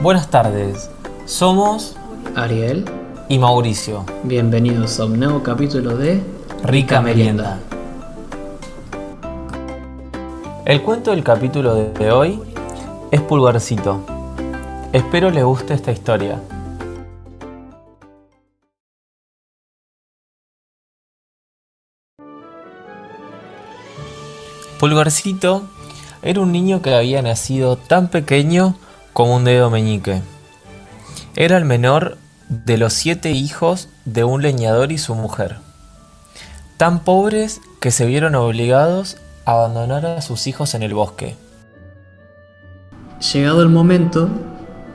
Buenas tardes, somos Ariel, y Mauricio, bienvenidos a un nuevo capítulo de Rica Merienda. El cuento del capítulo de hoy es Pulgarcito. Espero les guste esta historia. Pulgarcito era un niño que había nacido tan pequeño como un dedo meñique. Era el menor de los siete hijos de un leñador y su mujer, tan pobres que se vieron obligados a abandonar a sus hijos en el bosque. Llegado el momento,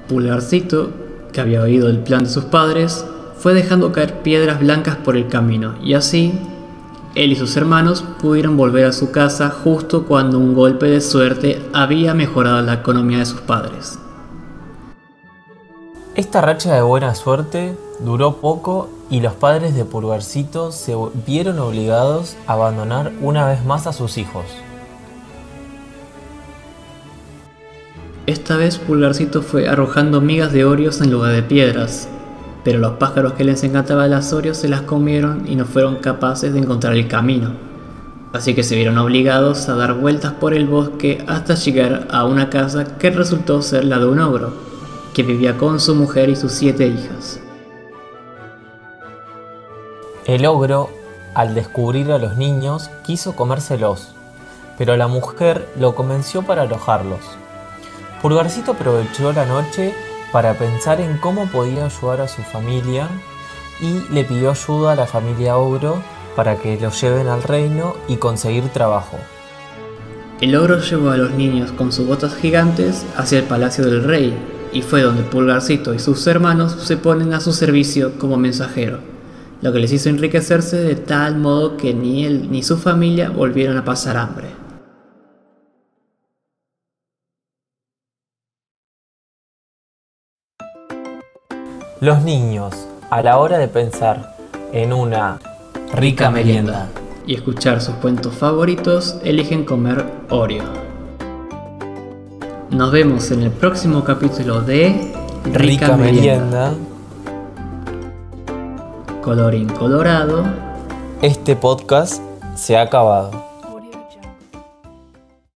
Pulgarcito, que había oído el plan de sus padres, fue dejando caer piedras blancas por el camino y así él y sus hermanos pudieron volver a su casa justo cuando un golpe de suerte había mejorado la economía de sus padres. Esta racha de buena suerte duró poco y los padres de Pulgarcito se vieron obligados a abandonar una vez más a sus hijos. Esta vez Pulgarcito fue arrojando migas de Oreos en lugar de piedras, pero los pájaros que les encantaba las Oreos se las comieron y no fueron capaces de encontrar el camino. Así que se vieron obligados a dar vueltas por el bosque hasta llegar a una casa que resultó ser la de un ogro, que vivía con su mujer y sus siete hijas. El ogro, al descubrir a los niños, quiso comérselos, pero la mujer lo convenció para alojarlos. Pulgarcito aprovechó la noche para pensar en cómo podía ayudar a su familia y le pidió ayuda a la familia Ogro para que lo lleven al reino y conseguir trabajo. El ogro llevó a los niños con sus botas gigantes hacia el palacio del rey y fue donde Pulgarcito y sus hermanos se ponen a su servicio como mensajero, lo que les hizo enriquecerse de tal modo que ni él ni su familia volvieron a pasar hambre. Los niños, a la hora de pensar en una rica merienda y escuchar sus cuentos favoritos, eligen comer Oreo. Nos vemos en el próximo capítulo de Rica, merienda. Colorín colorado. Este podcast se ha acabado.